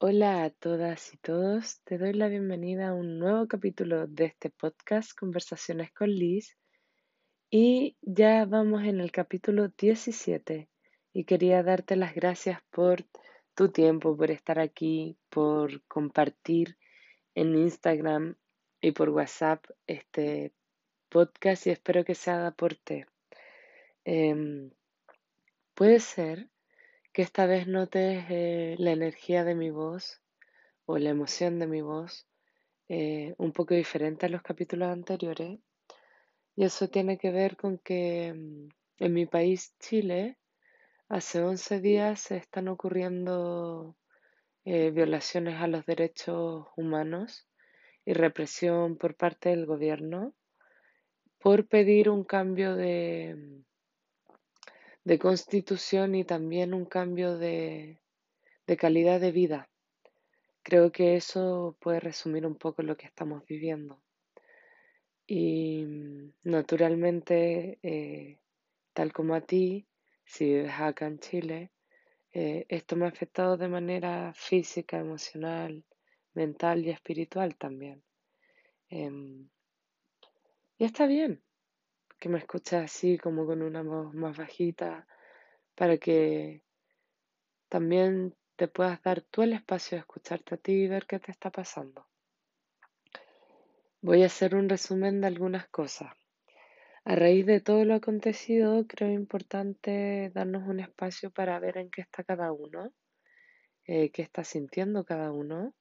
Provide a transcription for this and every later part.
Hola a todas y todos, te doy la bienvenida a un nuevo capítulo de este podcast Conversaciones con Liz y ya vamos en el capítulo 17 y quería darte las gracias por tu tiempo, por estar aquí, por compartir en Instagram y por WhatsApp este podcast y espero que sea de aporte. Em, puede ser que esta vez notes eh, la energía de mi voz o la emoción de mi voz eh, un poco diferente a los capítulos anteriores. Y eso tiene que ver con que mm, en mi país, Chile, hace 11 días se están ocurriendo eh, violaciones a los derechos humanos y represión por parte del gobierno por pedir un cambio de, mm, de constitución y también un cambio de, de calidad de vida. Creo que eso puede resumir un poco lo que estamos viviendo. Y mm, naturalmente, eh, tal como a ti, si vives acá en Chile, eh, esto me ha afectado de manera física, emocional, mental y espiritual también. Em, y está bien, que me escuches así como con una voz más bajita para que también te puedas dar tú el espacio de escucharte a ti y ver qué te está pasando. Voy a hacer un resumen de algunas cosas. A raíz de todo lo acontecido, creo importante darnos un espacio para ver en qué está cada uno, eh, qué está sintiendo cada uno.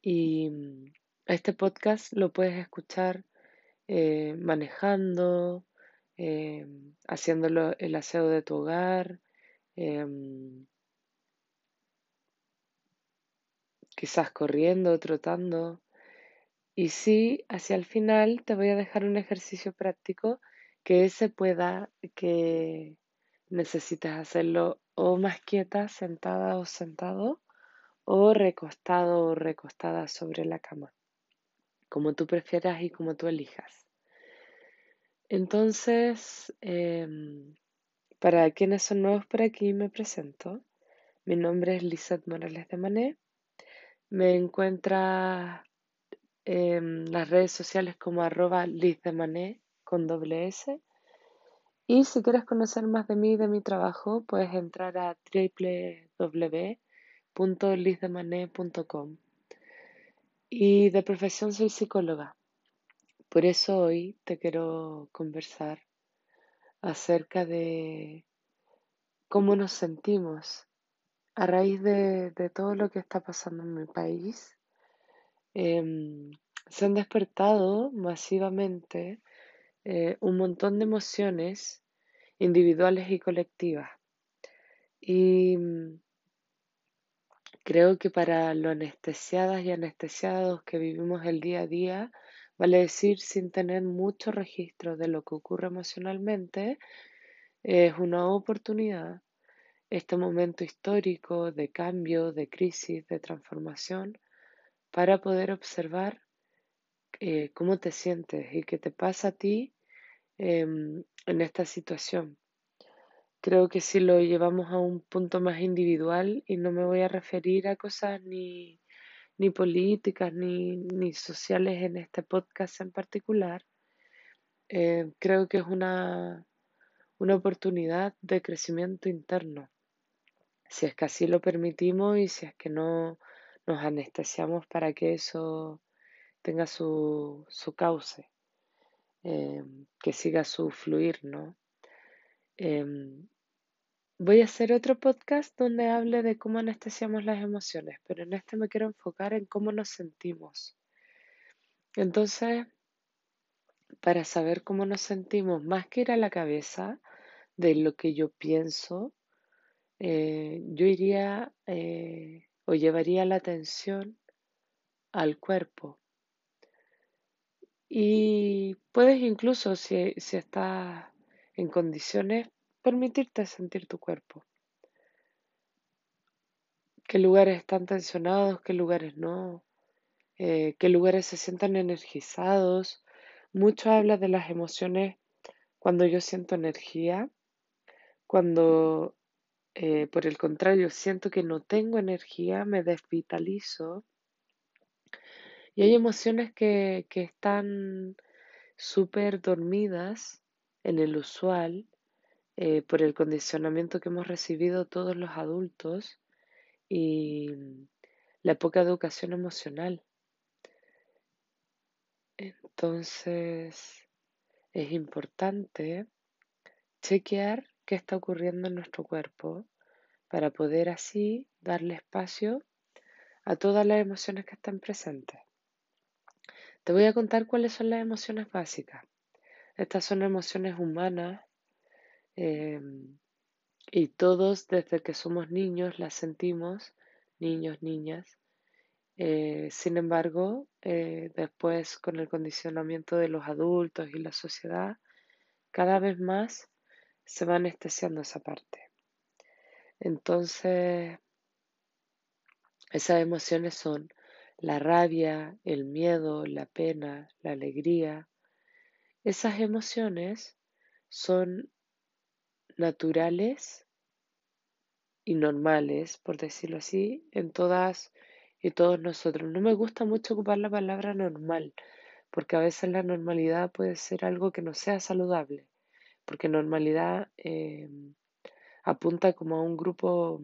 Y mm, este podcast lo puedes escuchar eh, manejando, eh, haciéndolo el aseo de tu hogar, em, quizás corriendo, trotando. Y sí, hacia el final te voy a dejar un ejercicio práctico que se pueda, que necesites hacerlo o más quieta, sentada o sentado, o recostado o recostada sobre la cama, como tú prefieras y como tú elijas. Entonces, em, para quienes son nuevos por aquí, me presento. Mi nombre es Lizeth Morales de Mané. Me encuentra en las redes sociales como arroba Liz Mané con doble S. Y si quieres conocer más de mí y de mi trabajo, puedes entrar a www.lizdemané.com. Y de profesión soy psicóloga. Por eso hoy te quiero conversar acerca de cómo nos sentimos a raíz de, todo lo que está pasando en mi país. Em, se han despertado masivamente eh, un montón de emociones individuales y colectivas. Y creo que para los anestesiadas y anestesiados que vivimos el día a día, Vale decir, sin tener mucho registro de lo que ocurre emocionalmente, es una oportunidad, este momento histórico de cambio, de crisis, de transformación, para poder observar eh, cómo te sientes y qué te pasa a ti em, en esta situación. Creo que si lo llevamos a un punto más individual, y no me voy a referir a cosas ni ni políticas ni, ni sociales en este podcast en particular, eh, creo que es una, una oportunidad de crecimiento interno. Si es que así lo permitimos y si es que no nos anestesiamos para que eso tenga su, su cauce, eh, que siga su fluir, ¿no? Em, Voy a hacer otro podcast donde hable de cómo anestesiamos las emociones, pero en este me quiero enfocar en cómo nos sentimos. Entonces, para saber cómo nos sentimos, más que ir a la cabeza de lo que yo pienso, eh, yo iría eh, o llevaría la atención al cuerpo. Y puedes incluso, si, si estás en condiciones, permitirte sentir tu cuerpo. ¿Qué lugares están tensionados? ¿Qué lugares no? Eh, ¿Qué lugares se sientan energizados? Mucho habla de las emociones cuando yo siento energía, cuando eh, por el contrario, siento que no tengo energía, me desvitalizo. Y hay emociones que, que están súper dormidas en el usual eh, por el condicionamiento que hemos recibido todos los adultos y la poca educación emocional. Entonces, es importante chequear qué está ocurriendo en nuestro cuerpo para poder así darle espacio a todas las emociones que están presentes. Te voy a contar cuáles son las emociones básicas. Estas son emociones humanas em, y todos desde que somos niños las sentimos, niños, niñas. Eh, sin embargo, eh, después con el condicionamiento de los adultos y la sociedad, cada vez más se va anestesiando esa parte. Entonces, esas emociones son la rabia, el miedo, la pena, la alegría. Esas emociones son naturales y normales, por decirlo así, en todas y todos nosotros. No me gusta mucho ocupar la palabra normal, porque a veces la normalidad puede ser algo que no sea saludable, porque normalidad eh, apunta como a un grupo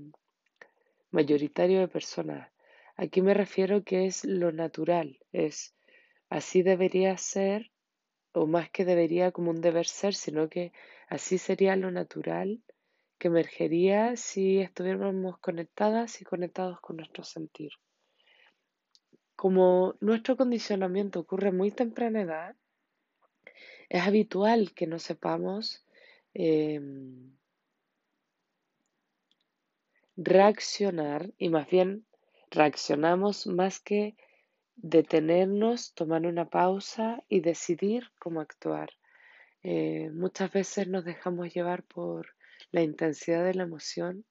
mayoritario de personas. Aquí me refiero que es lo natural, es así debería ser, o más que debería como un deber ser, sino que así sería lo natural que emergería si estuviéramos conectadas y conectados con nuestro sentir. Como nuestro condicionamiento ocurre muy temprana edad, es habitual que no sepamos em, reaccionar y más bien reaccionamos más que detenernos, tomar una pausa y decidir cómo actuar. Eh, muchas veces nos dejamos llevar por la intensidad de la emoción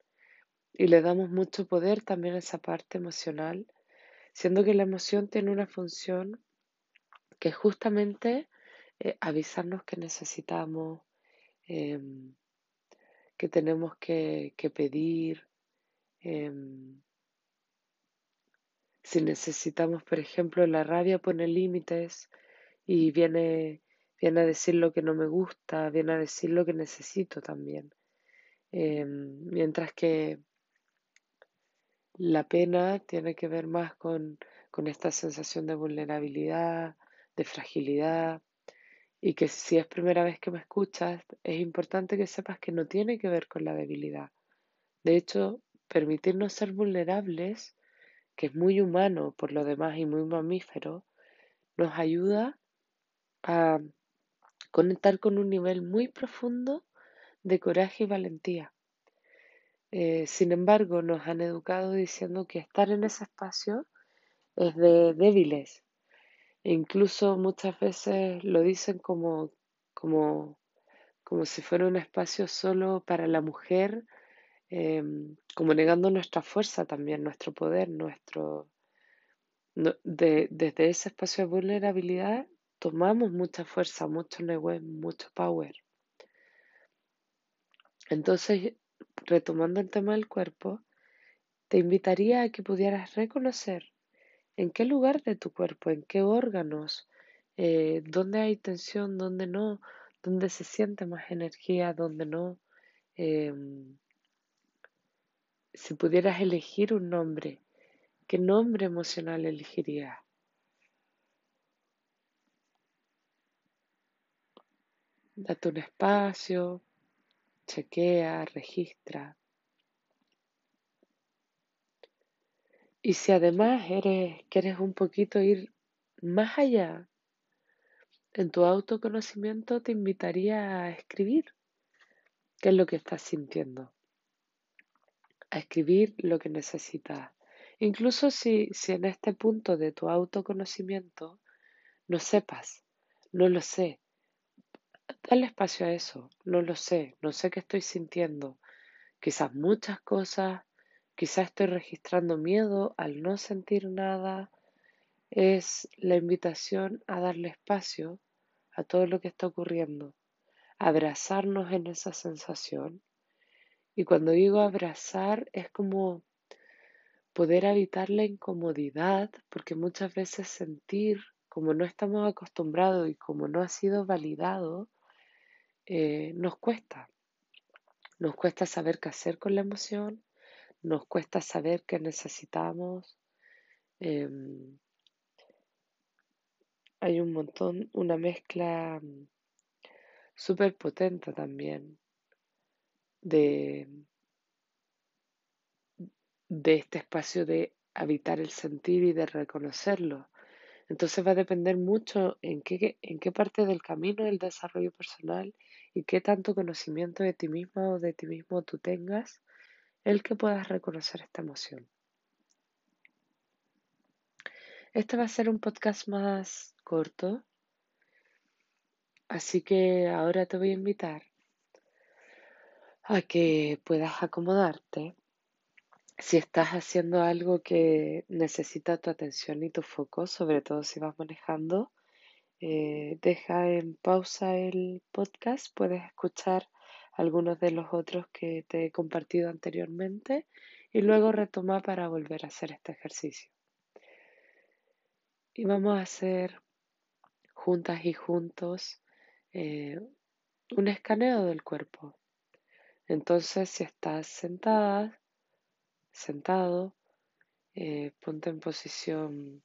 y le damos mucho poder también a esa parte emocional, siendo que la emoción tiene una función que es justamente eh, avisarnos que necesitamos, em, que tenemos que pedir, Em, si necesitamos, por ejemplo, la rabia pone límites y viene, viene a decir lo que no me gusta, viene a decir lo que necesito también. Em, mientras que la pena tiene que ver más con, con esta sensación de vulnerabilidad, de fragilidad, y que si es primera vez que me escuchas, es importante que sepas que no tiene que ver con la debilidad. De hecho, permitirnos ser vulnerables, que es muy humano por lo demás y muy mamífero, nos ayuda a conectar con un nivel muy profundo de coraje y valentía. Eh, sin embargo, nos han educado diciendo que estar en ese espacio es de débiles. E incluso muchas veces lo dicen como, como, como si fuera un espacio solo para la mujer Em, como negando nuestra fuerza también, nuestro poder, nuestro... desde ese espacio de vulnerabilidad tomamos mucha fuerza, mucho network, mucho power. Entonces, retomando el tema del cuerpo, te invitaría a que pudieras reconocer en qué lugar de tu cuerpo, en qué órganos, eh, dónde hay tensión, dónde no, dónde se siente más energía, dónde no. Em, si pudieras elegir un nombre, ¿qué nombre emocional elegirías? Date un espacio, chequea, registra. Y si además eres, quieres un poquito ir más allá en tu autoconocimiento, te invitaría a escribir qué es lo que estás sintiendo a escribir lo que necesitas. Incluso si, si en este punto de tu autoconocimiento no sepas, no lo sé, dale espacio a eso, no lo sé, no sé qué estoy sintiendo. Quizás muchas cosas, quizás estoy registrando miedo al no sentir nada. Es la invitación a darle espacio a todo lo que está ocurriendo, abrazarnos en esa sensación Y cuando digo abrazar es como poder evitar la incomodidad, porque muchas veces sentir, como no estamos acostumbrados y como no ha sido validado, eh, nos cuesta. Nos cuesta saber qué hacer con la emoción, nos cuesta saber qué necesitamos. Em, hay un montón, una mezcla mm, súper potente también de, de este espacio de habitar el sentir y de reconocerlo. Entonces va a depender mucho en qué, en qué parte del camino del desarrollo personal y qué tanto conocimiento de ti misma o de ti mismo tú tengas, el que puedas reconocer esta emoción. Este va a ser un podcast más corto, así que ahora te voy a invitar a que puedas acomodarte si estás haciendo algo que necesita tu atención y tu foco, sobre todo si vas manejando, eh, deja en pausa el podcast, puedes escuchar algunos de los otros que te he compartido anteriormente y luego retoma para volver a hacer este ejercicio. Y vamos a hacer juntas y juntos eh, un escaneo del cuerpo. Entonces, si estás sentada, sentado, eh, ponte en posición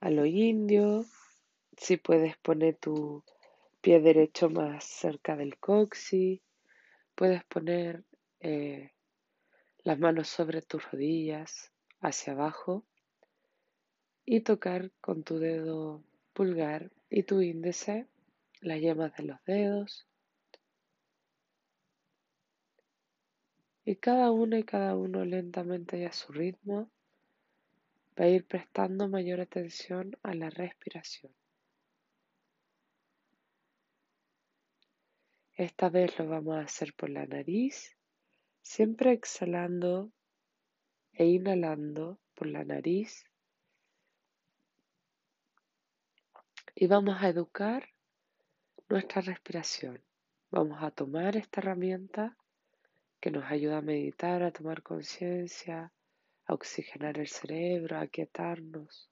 a lo indio, si puedes poner tu pie derecho más cerca del coxis, puedes poner eh, las manos sobre tus rodillas hacia abajo y tocar con tu dedo pulgar y tu índice las yemas de los dedos y cada uno y cada uno lentamente y a su ritmo va a ir prestando mayor atención a la respiración. Esta vez lo vamos a hacer por la nariz, siempre exhalando e inhalando por la nariz. Y vamos a educar nuestra respiración. Vamos a tomar esta herramienta que nos ayuda a meditar, a tomar conciencia, a oxigenar el cerebro, a quietarnos.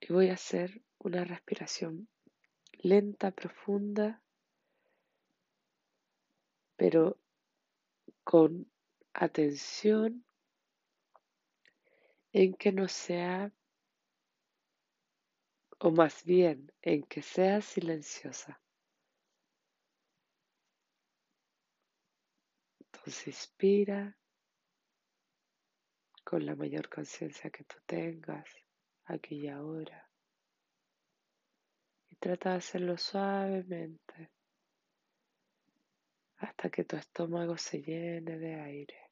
Y voy a hacer una respiración lenta, profunda, pero con atención en que no sea o más bien en que sea silenciosa. Entonces inspira con la mayor conciencia que tú tengas aquí y ahora. Y trata de hacerlo suavemente hasta que tu estómago se llene de aire.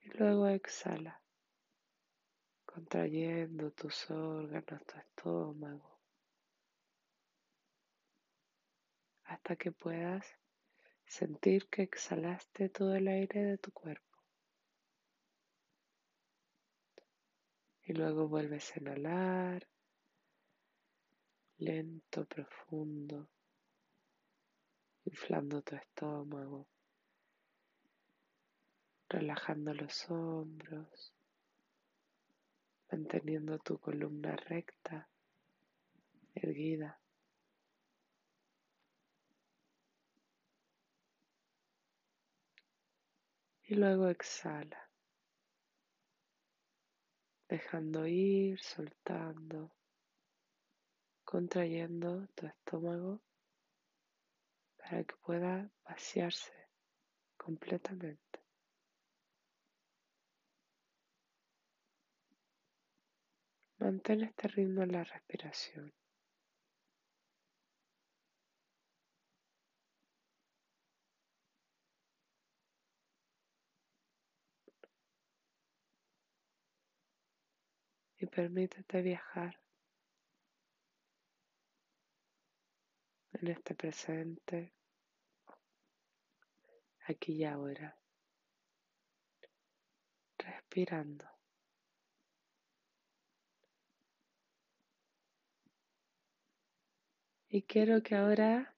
Y luego exhala contrayendo tus órganos, tu estómago, hasta que puedas sentir que exhalaste todo el aire de tu cuerpo. Y luego vuelves a inhalar, lento, profundo, inflando tu estómago, relajando los hombros manteniendo tu columna recta, erguida. Y luego exhala, dejando ir, soltando, contrayendo tu estómago para que pueda vaciarse completamente. Mantén este ritmo en la respiración. Y permítete viajar en este presente, aquí y ahora, respirando. Y quiero que ahora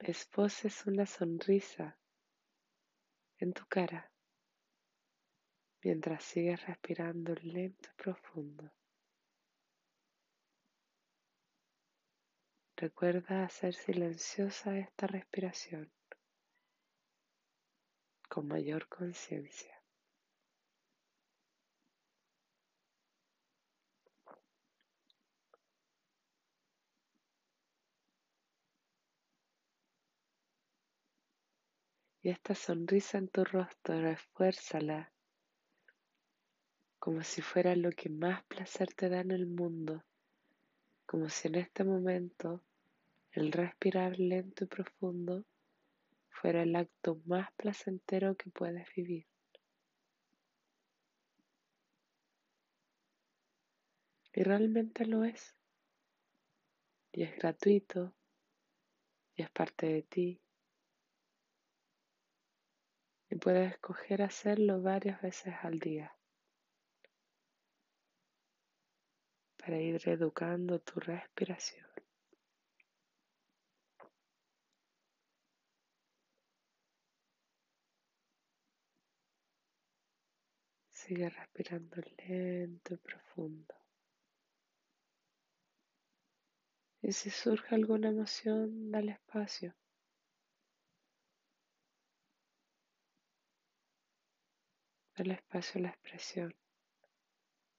esboses una sonrisa en tu cara mientras sigues respirando lento y profundo. Recuerda hacer silenciosa esta respiración con mayor conciencia. Y esta sonrisa en tu rostro, refuérzala como si fuera lo que más placer te da en el mundo, como si en este momento el respirar lento y profundo fuera el acto más placentero que puedes vivir. Y realmente lo es. Y es gratuito. Y es parte de ti. Y puedes escoger hacerlo varias veces al día. Para ir educando tu respiración. Sigue respirando lento y profundo. Y si surge alguna emoción, dale espacio. Dale espacio la expresión.